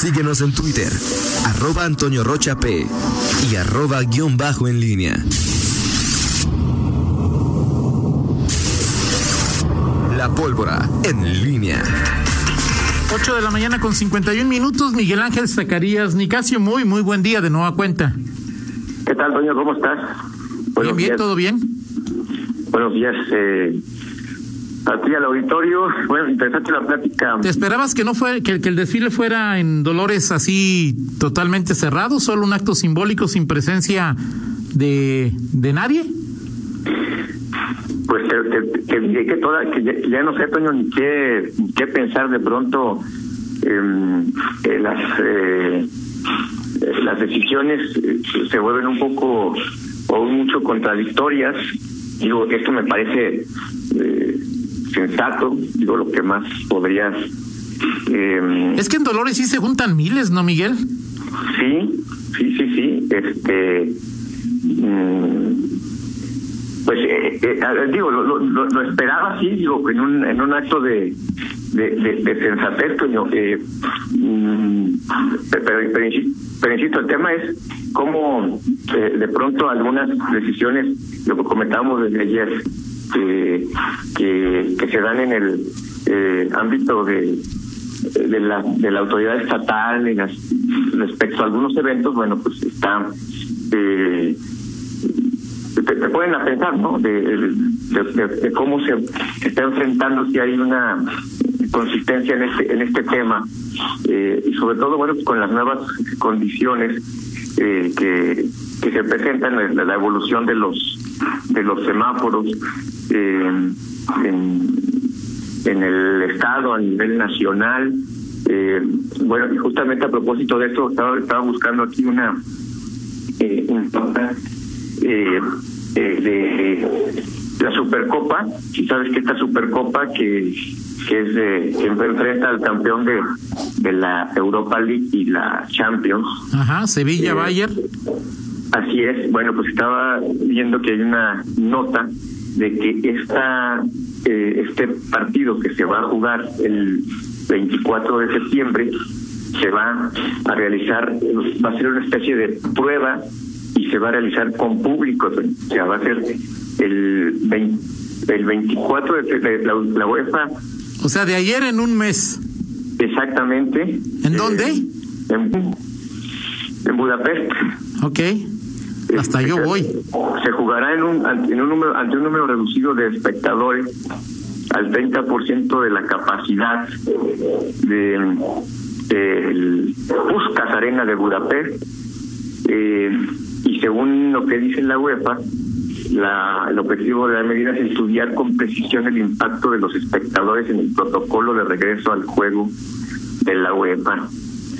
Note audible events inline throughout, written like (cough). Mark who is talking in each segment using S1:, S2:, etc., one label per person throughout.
S1: Síguenos en Twitter, arroba Antonio Rocha P y arroba guion bajo en línea. La pólvora en línea.
S2: 8 de la mañana con 51 minutos, Miguel Ángel Zacarías Nicasio, muy, muy buen día de nueva cuenta.
S3: ¿Qué tal, Toño? ¿Cómo estás?
S2: bien, bien, todo bien.
S3: Buenos días, eh, aquí al auditorio. Bueno, interesante la plática.
S2: ¿Te esperabas que no fue, que, el desfile fuera en Dolores así totalmente cerrado, solo un acto simbólico sin presencia de, de nadie?
S3: Pues que, que, toda, que ya, no sé, Toño, ni qué, qué pensar de pronto. Em, las eh, las decisiones eh, se vuelven un poco o mucho contradictorias. Digo, esto me parece eh, sensato, digo, lo que más podrías...
S2: Eh, es que en Dolores sí se juntan miles, ¿no, Miguel?
S3: Sí, sí, sí, sí. Este... Mm, pues eh, eh digo lo, lo, esperaba sí digo en un en un acto de de, de, sensatez eh, mm, pero, pero, pero, insisto el tema es cómo eh, de pronto algunas decisiones lo que comentábamos desde ayer que, que, se dan en el eh, ámbito de, de la, de la autoridad estatal en respecto a algunos eventos, bueno, pues está... Eh, te, pueden a ¿no? De, cómo se, está enfrentando si hay una consistencia en este en este tema eh, y sobre todo bueno con las nuevas condiciones eh, que, que se presentan en la, evolución de los de los semáforos eh, en, en el estado a nivel nacional eh, bueno y justamente a propósito de eso estaba estaba buscando aquí una eh, eh, eh, de la Supercopa, si sabes que esta Supercopa que, que es de, que enfrenta al campeón de, de la Europa League y la Champions.
S2: Ajá, Sevilla, eh, Bayern.
S3: Así es, bueno, pues estaba viendo que hay una nota de que esta eh, este partido que se va a jugar el 24 de septiembre se va a realizar, va a ser una especie de prueba y se va a realizar con público, o sea, va a ser el, 20, el 24 de, la, UEFA.
S2: O sea, de ayer en un mes.
S3: Exactamente.
S2: ¿En dónde?
S3: Eh, en, en, Budapest.
S2: Ok. Hasta yo voy.
S3: Se jugará en un, en un número, ante un número reducido de espectadores al 30% de la capacidad de el Puskas Arena de Budapest. Eh, y según lo que dice la UEFA, la, el objetivo de la medida es estudiar con precisión el impacto de los espectadores en el protocolo de regreso al juego de la UEFA.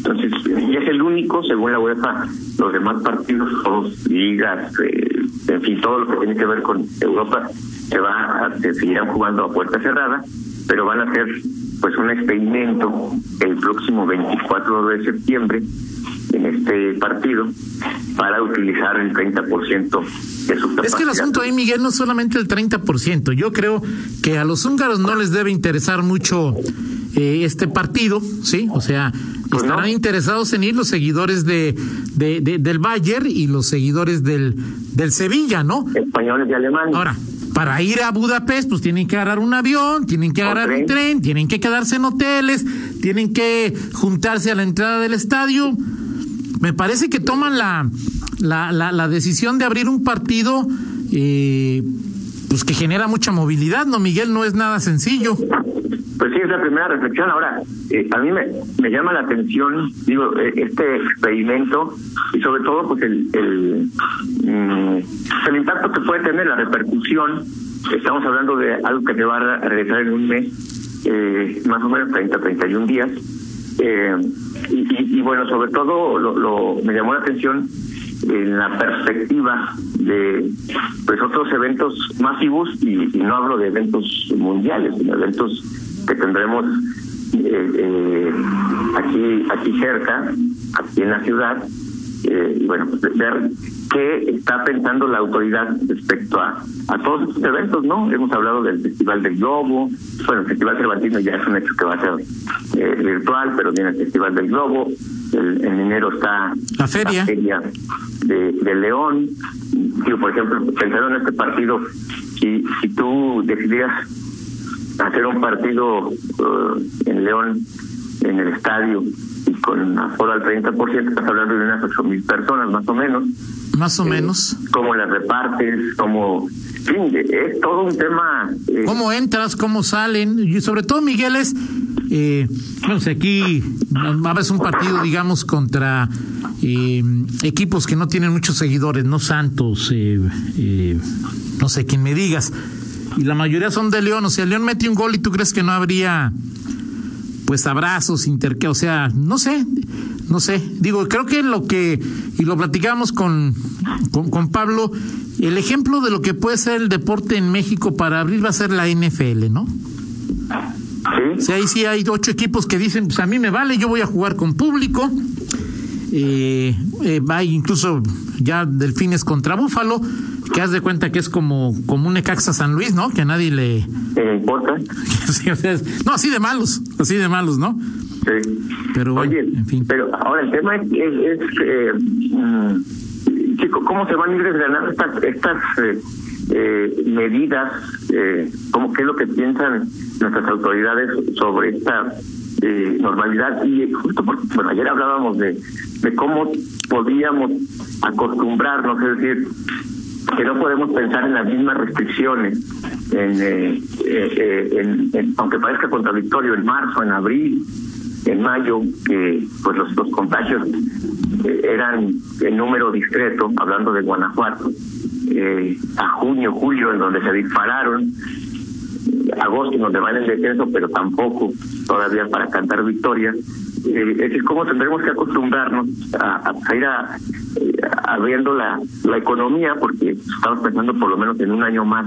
S3: Entonces, y es el único, según la UEFA, los demás partidos, todos, ligas, eh, en fin, todo lo que tiene que ver con Europa, se va a, se seguirán jugando a puerta cerrada, pero van a hacer pues un experimento el próximo 24 de septiembre en este partido para utilizar el 30% de su capacidad.
S2: Es que el asunto ahí, Miguel, no es solamente el 30%. Yo creo que a los húngaros no les debe interesar mucho eh, este partido, ¿sí? O sea, pues estarán interesados en ir los seguidores de, de, del Bayern y los seguidores del, del Sevilla, ¿no?
S3: Españoles y alemanes.
S2: Ahora, para ir a Budapest, pues tienen que agarrar un avión, tienen que agarrar un tren, tienen que quedarse en hoteles, tienen que juntarse a la entrada del estadio me parece que toman la, la, la, decisión de abrir un partido eh, pues que genera mucha movilidad, ¿no, Miguel? No es nada sencillo.
S3: Pues sí, es la primera reflexión. Ahora, eh, a mí me, llama la atención, digo, eh, este experimento y sobre todo, pues el, el, mm, el impacto que puede tener, la repercusión. Estamos hablando de algo que se va a realizar en un mes, eh, más o menos 30, 31 días. Eh, y, bueno, sobre todo lo, me llamó la atención en la perspectiva de pues otros eventos masivos y, no hablo de eventos mundiales, sino eventos que tendremos eh, eh, aquí aquí cerca, aquí en la ciudad. Eh, y bueno, pues, ver qué está pensando la autoridad respecto a, a todos estos eventos, ¿no? Hemos hablado del Festival del Globo, bueno, el Festival Cervantino ya es un hecho que va a ser eh, virtual, pero viene el Festival del Globo, el, en enero está
S2: la feria,
S3: de, de, León, digo, por ejemplo, pensando en este partido, si, si tú decidieras hacer un partido uh, en León, en el estadio, y con aforo al 30%, estás hablando de unas ocho mil personas, más o menos.
S2: Más o menos.
S3: ¿Cómo las repartes? ¿Cómo...? fin, es todo un tema...
S2: Eh, ¿Cómo entras? ¿Cómo salen? Y sobre todo, Miguel, es... Eh, no sé, aquí a veces un partido, digamos, contra eh, equipos que no tienen muchos seguidores, no Santos, eh, eh, no sé, quién me digas. Y la mayoría son de León. O sea, León mete un gol y tú crees que no habría pues abrazos, interque, o sea, no sé, no sé. Digo, creo que lo que, y lo platicamos con, con, Pablo, el ejemplo de lo que puede ser el deporte en México para abrir va a ser la NFL, ¿no?
S3: Sí.
S2: O ahí sí hay ocho equipos que dicen, pues a mí me vale, yo voy a jugar con público. Eh, eh, hay incluso ya delfines contra Búfalo, que haz de cuenta que es como, como un Necaxa San Luis, ¿no? Que a nadie le...
S3: importa? (laughs)
S2: no, así de malos, así de malos, ¿no?
S3: Sí.
S2: Pero
S3: Oye,
S2: en fin.
S3: pero ahora el tema es, es, eh, mm, cómo se van a ir desgranando estas, estas eh, eh, medidas, eh, cómo qué es lo que piensan nuestras autoridades sobre esta eh, normalidad. Y justo porque bueno ayer hablábamos de de cómo podíamos acostumbrarnos, es decir, que no podemos pensar en las mismas restricciones, en, eh, eh, en, aunque parezca contradictorio, en marzo, en abril, en mayo, que pues los, los contagios eh, eran en número discreto, hablando de Guanajuato, a junio, julio, en donde se dispararon, agosto, donde van en descenso, pero tampoco todavía para cantar victoria eh, es decir, cómo tendremos que acostumbrarnos a, ir a, eh, abriendo la, la economía, porque estamos pensando por lo menos en un año más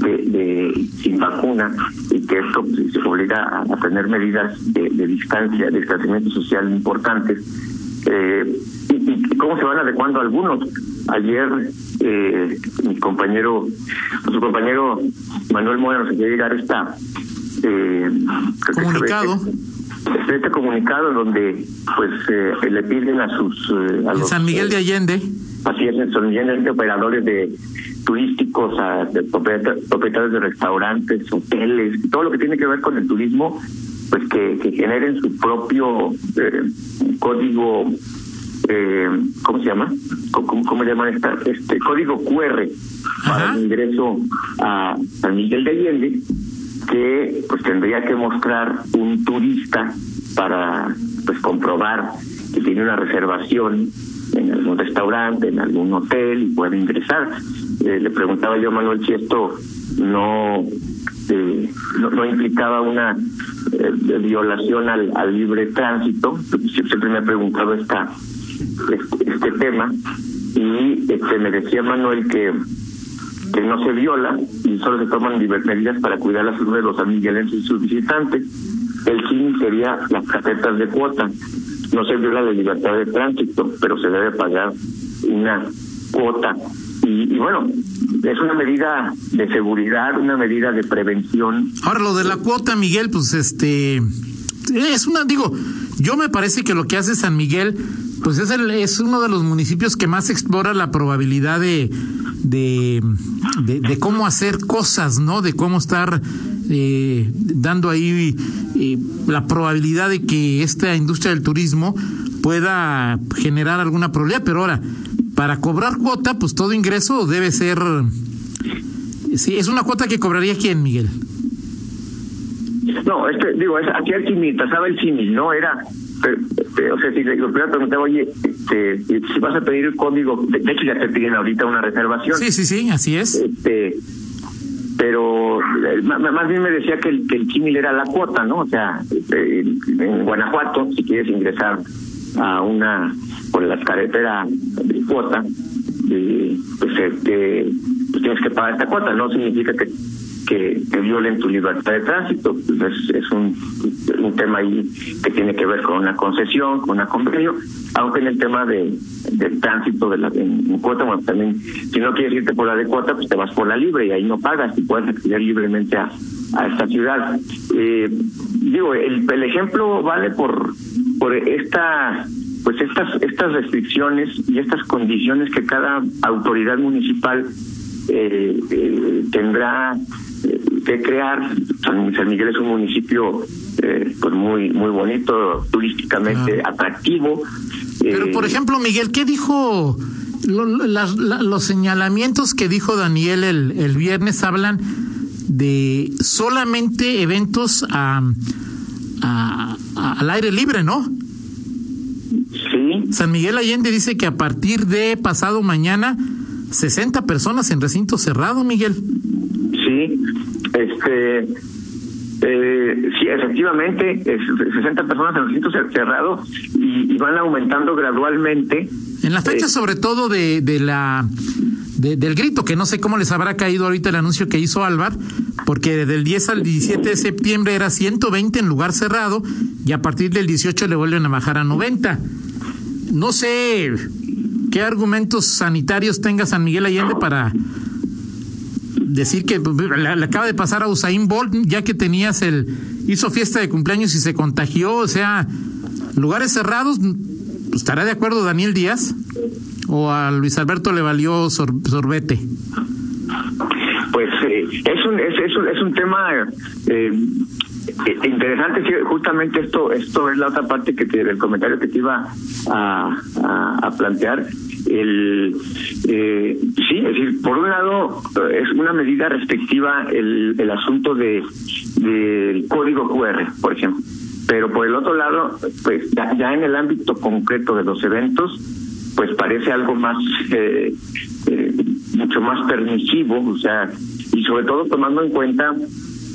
S3: de, sin vacuna y que esto pues, se obliga a, tener medidas de, distancia, de distanciamiento social importantes. Eh, y, cómo se van adecuando algunos. Ayer eh, mi compañero, su compañero Manuel Mora nos quería llegar esta
S2: eh, comunicado
S3: este comunicado donde pues eh, le piden a sus
S2: eh, a los, San Miguel de Allende
S3: así es Miguel de operadores de turísticos a de propietarios de restaurantes hoteles todo lo que tiene que ver con el turismo pues que, que generen su propio eh, código eh, ¿cómo se llama? ¿Cómo, cómo llaman esta? Este código QR para el ingreso a San Miguel de Allende que pues tendría que mostrar un turista para pues comprobar que tiene una reservación en algún restaurante, en algún hotel y puede ingresar. Eh, le preguntaba yo a Manuel si esto no eh, no, implicaba una eh, violación al, al, libre tránsito. Siempre me ha preguntado esta este, este tema y este, me decía Manuel que que no se viola y solo se toman medidas para cuidar la salud de los amiguelenses y sus visitantes. El fin sería las casetas de cuota. No se viola la libertad de tránsito, pero se debe pagar una cuota. Y, bueno, es una medida de seguridad, una medida de prevención.
S2: Ahora, lo de la cuota, Miguel, pues este. Es una, digo, yo me parece que lo que hace San Miguel, pues es, el, es uno de los municipios que más explora la probabilidad de, de, de, cómo hacer cosas, ¿no? De cómo estar eh, dando ahí eh, la probabilidad de que esta industria del turismo pueda generar alguna probabilidad. Pero ahora, para cobrar cuota, pues todo ingreso debe ser... Sí, es una cuota que cobraría quién, Miguel.
S3: No, este, digo, es, aquí el símil, pasaba el símil, ¿no? Era o sea, si le preguntaba, oye, este, si vas a pedir el código, de, hecho ya te piden ahorita una reservación.
S2: Sí, sí, sí, así es.
S3: Este, pero eh, más bien me decía que el, que el era la cuota, ¿no? O sea, este, en Guanajuato, si quieres ingresar a una, por la carretera de cuota, pues, este, pues tienes que pagar esta cuota, no significa que que, violen tu libertad de tránsito. Pues es, un, un tema ahí que tiene que ver con una concesión, con una convenio, aunque en el tema de del tránsito de la en, cuota, bueno, también si no quieres irte por la de cuota, pues te vas por la libre y ahí no pagas y puedes acceder libremente a, a esta ciudad. Eh, digo, el, el ejemplo vale por por esta pues estas estas restricciones y estas condiciones que cada autoridad municipal eh, eh, tendrá eh, que crear. San, Miguel es un municipio pues muy muy bonito, turísticamente atractivo.
S2: Pero por ejemplo, Miguel, ¿qué dijo? los señalamientos que dijo Daniel el, el viernes hablan de solamente eventos a, al aire libre, ¿no?
S3: Sí.
S2: San Miguel Allende dice que a partir de pasado mañana 60 personas en recinto cerrado, Miguel.
S3: Sí, este, eh, sí, efectivamente, es 60 personas en recinto cerrado y, van aumentando gradualmente.
S2: En la fecha, eh, sobre todo de, de la del grito, que no sé cómo les habrá caído ahorita el anuncio que hizo Álvar, porque del 10 al 17 de septiembre era 120 en lugar cerrado y a partir del 18 le vuelven a bajar a 90. No sé ¿Qué argumentos sanitarios tenga San Miguel Allende para decir que le, acaba de pasar a Usain Bolt ya que tenías el hizo fiesta de cumpleaños y se contagió, o sea, lugares cerrados, pues, ¿estará de acuerdo Daniel Díaz? ¿O a Luis Alberto le valió sorbete?
S3: Pues eh, es, un, es, un, es un tema eh, eh, interesante, justamente esto esto es la otra parte que del comentario que te iba a, a plantear. El eh, sí, es decir, por un lado eh, es una medida restrictiva el, el asunto de del código QR, por ejemplo, pero por el otro lado, pues ya, en el ámbito concreto de los eventos, pues parece algo más eh, eh, mucho más permisivo, o sea, y sobre todo tomando en cuenta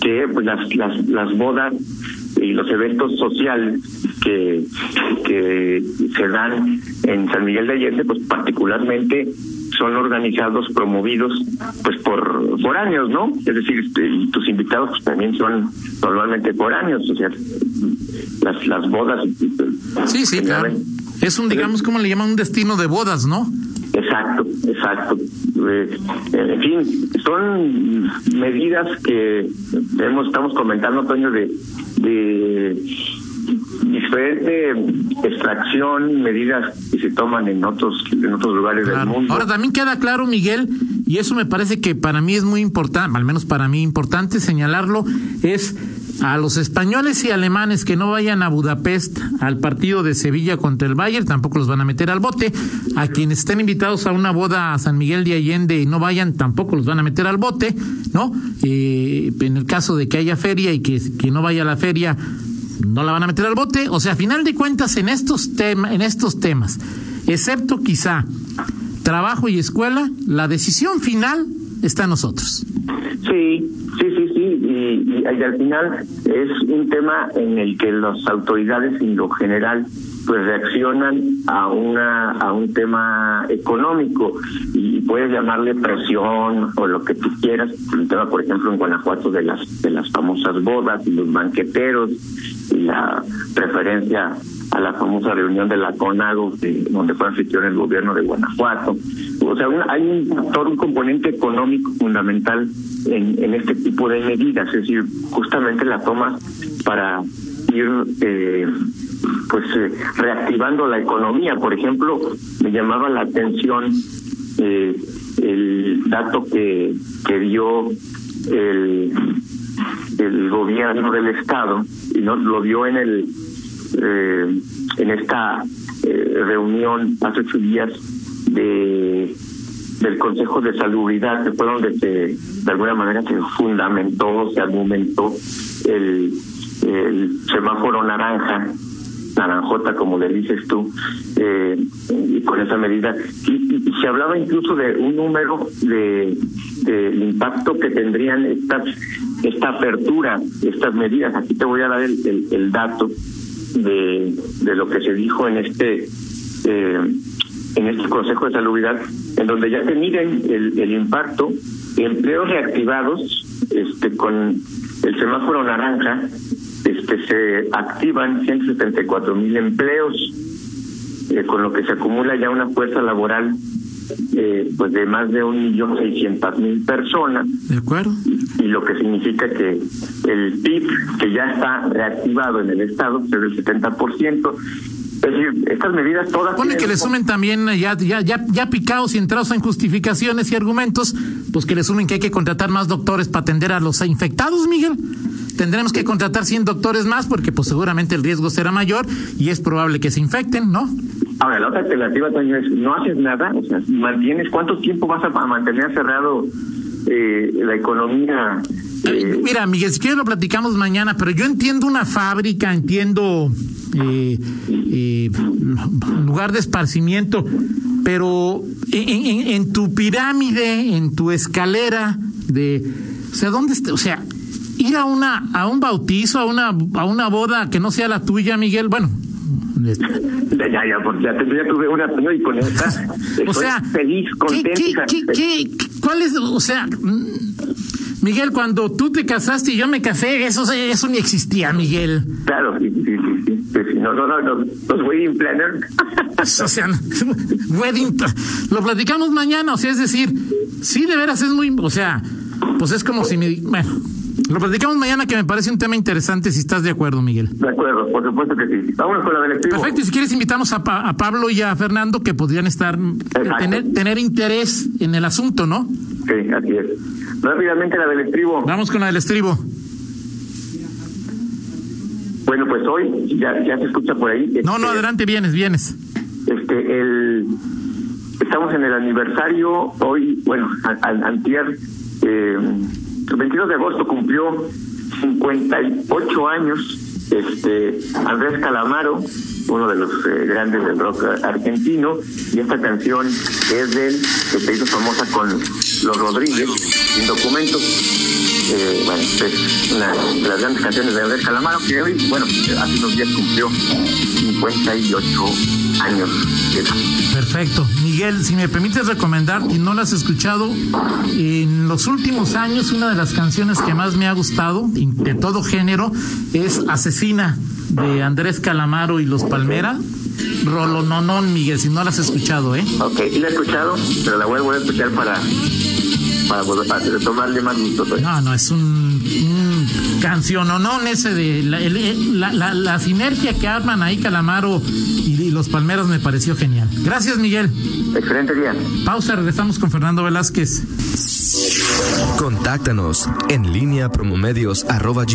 S3: que pues las las, las bodas y los eventos sociales que, que se dan en San Miguel de Allende, pues particularmente son organizados, promovidos, pues por por años, ¿no? Es decir, este, y tus invitados pues, también son normalmente por años, o sea, las las bodas.
S2: Sí, sí, claro. Es un, digamos, como le llaman un destino de bodas, ¿no?
S3: Exacto, exacto. Eh, en fin, son medidas que hemos, estamos comentando, Toño, de, de diferente extracción, medidas que se toman en otros en otros lugares del mundo.
S2: Ahora también queda claro, Miguel, y eso me parece que para mí es muy importante, al menos para mí importante señalarlo, es a los españoles y alemanes que no vayan a Budapest al partido de Sevilla contra el Bayern, tampoco los van a meter al bote. A quienes estén invitados a una boda a San Miguel de Allende y no vayan, tampoco los van a meter al bote, ¿no? Eh, en el caso de que haya feria y que, que no vaya a la feria, no la van a meter al bote. O sea, a final de cuentas, en estos, temas en estos temas, excepto quizá trabajo y escuela, la decisión final está en nosotros.
S3: Sí, sí, sí, sí, y, al final es un tema en el que las autoridades en lo general pues reaccionan a una a un tema económico y puedes llamarle presión o lo que tú quieras un tema por ejemplo en Guanajuato de las de las famosas bodas y los banqueteros y la preferencia a la famosa reunión de la CONAGO, donde fue anfitrión el gobierno de Guanajuato. O sea, hay un factor, un componente económico fundamental en, en este tipo de medidas, es decir, justamente la toma para ir eh, pues eh, reactivando la economía. Por ejemplo, me llamaba la atención eh, el dato que, que dio el, el gobierno del estado y no lo dio en el eh, en esta eh, reunión hace ocho días de del Consejo de Salubridad, que fue donde se, de alguna manera se fundamentó, se argumentó el, semáforo naranja, naranjota, como le dices tú, eh, y con esa medida. Y, se hablaba incluso de un número de, impacto que tendrían estas esta apertura, estas medidas. Aquí te voy a dar el, el dato de, de lo que se dijo en este eh, en este Consejo de Salubridad, en donde ya se miden el, el impacto, empleos reactivados este con el semáforo naranja este se activan 174 mil empleos, eh, con lo que se acumula ya una fuerza laboral eh, pues de más de un millón seiscientas mil personas.
S2: De acuerdo.
S3: Y, lo que significa que el PIB, que ya está reactivado en el Estado, es del 70%. Es decir, estas medidas todas...
S2: Pone que le sumen también, ya, ya, ya, ya picados y entrados en justificaciones y argumentos, pues que le sumen que hay que contratar más doctores para atender a los infectados, Miguel tendremos que contratar 100 doctores más porque pues seguramente el riesgo será mayor y es probable que se infecten, ¿no?
S3: Ahora, la otra alternativa, Toño, es no haces nada, o sea, mantienes, ¿cuánto tiempo vas a mantener cerrado eh, la economía?
S2: Eh? Mira, Miguel, si quieres lo platicamos mañana, pero yo entiendo una fábrica, entiendo eh, eh lugar de esparcimiento, pero en, en, tu pirámide, en tu escalera de, o sea, ¿dónde está? O sea, ir a una a un bautizo, a una a una boda que no sea la tuya, Miguel, bueno.
S3: Ya, ya, porque ya, ya tuve una y con esta (laughs) o sea, feliz, contenta.
S2: ¿qué, qué, qué, ¿Cuál es, o sea, Miguel, cuando tú te casaste y yo me casé, eso eso ni existía, Miguel.
S3: Claro, sí, sí, sí. sí. No, no, no, los, los wedding planners. o
S2: sea, (laughs) wedding, lo platicamos mañana, o sea, es decir, sí, de veras es muy, o sea, pues es como si me, bueno, lo platicamos mañana que me parece un tema interesante si estás de acuerdo, Miguel.
S3: De acuerdo, por supuesto que sí. Vámonos con la del estribo.
S2: Perfecto, y si quieres invitamos a, Pablo y a Fernando que podrían estar, tener, tener interés en el asunto, ¿no?
S3: Sí, así es. Rápidamente la del estribo.
S2: Vamos con la del estribo.
S3: Bueno, pues hoy ya, ya se escucha por ahí.
S2: no, no, este, adelante, vienes, vienes.
S3: Este, el, estamos en el aniversario, hoy, bueno, al, antier, eh, el 22 de agosto cumplió 58 años este Andrés Calamaro, uno de los eh, grandes del rock argentino, y esta canción es de él, que se hizo famosa con Los Rodríguez, sin documentos. Eh, bueno, es una de las grandes canciones de Andrés Calamaro, que hoy, bueno, hace unos días cumplió 58 años
S2: Perfecto. Miguel, si me permites recomendar, y no la has escuchado, en los últimos años una de las canciones que más me ha gustado, de todo género, es Asesina de Andrés Calamaro y Los Palmera. Rolononón, Miguel, si no la has escuchado, ¿eh?
S3: Ok, sí la he escuchado, pero la voy a escuchar para para tomarle más gusto. Pues.
S2: No, no, es un, un canciononón ese de la, la, la, sinergia que arman ahí Calamaro y, los Palmeros me pareció genial. Gracias, Miguel.
S3: Excelente día.
S2: Pausa, regresamos con Fernando Velázquez.
S1: Contáctanos en línea promomedios arroba.